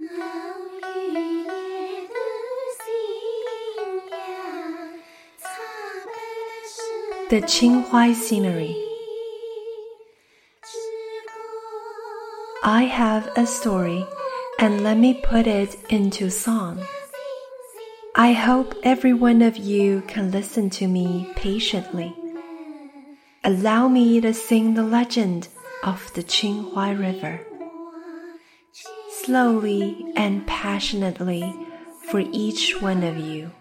The Qin Huai Scenery I have a story, and let me put it into song. I hope every one of you can listen to me patiently. Allow me to sing the legend of the Qinhuai River. Slowly and passionately for each one of you.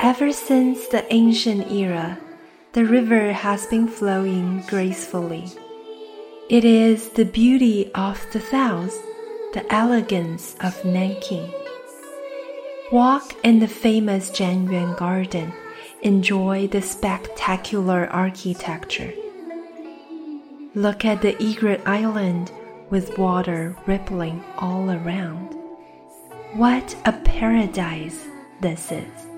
Ever since the ancient era, the river has been flowing gracefully. It is the beauty of the south, the elegance of Nanking. Walk in the famous Zhanyuan Garden, enjoy the spectacular architecture. Look at the Egret Island with water rippling all around. What a paradise this is!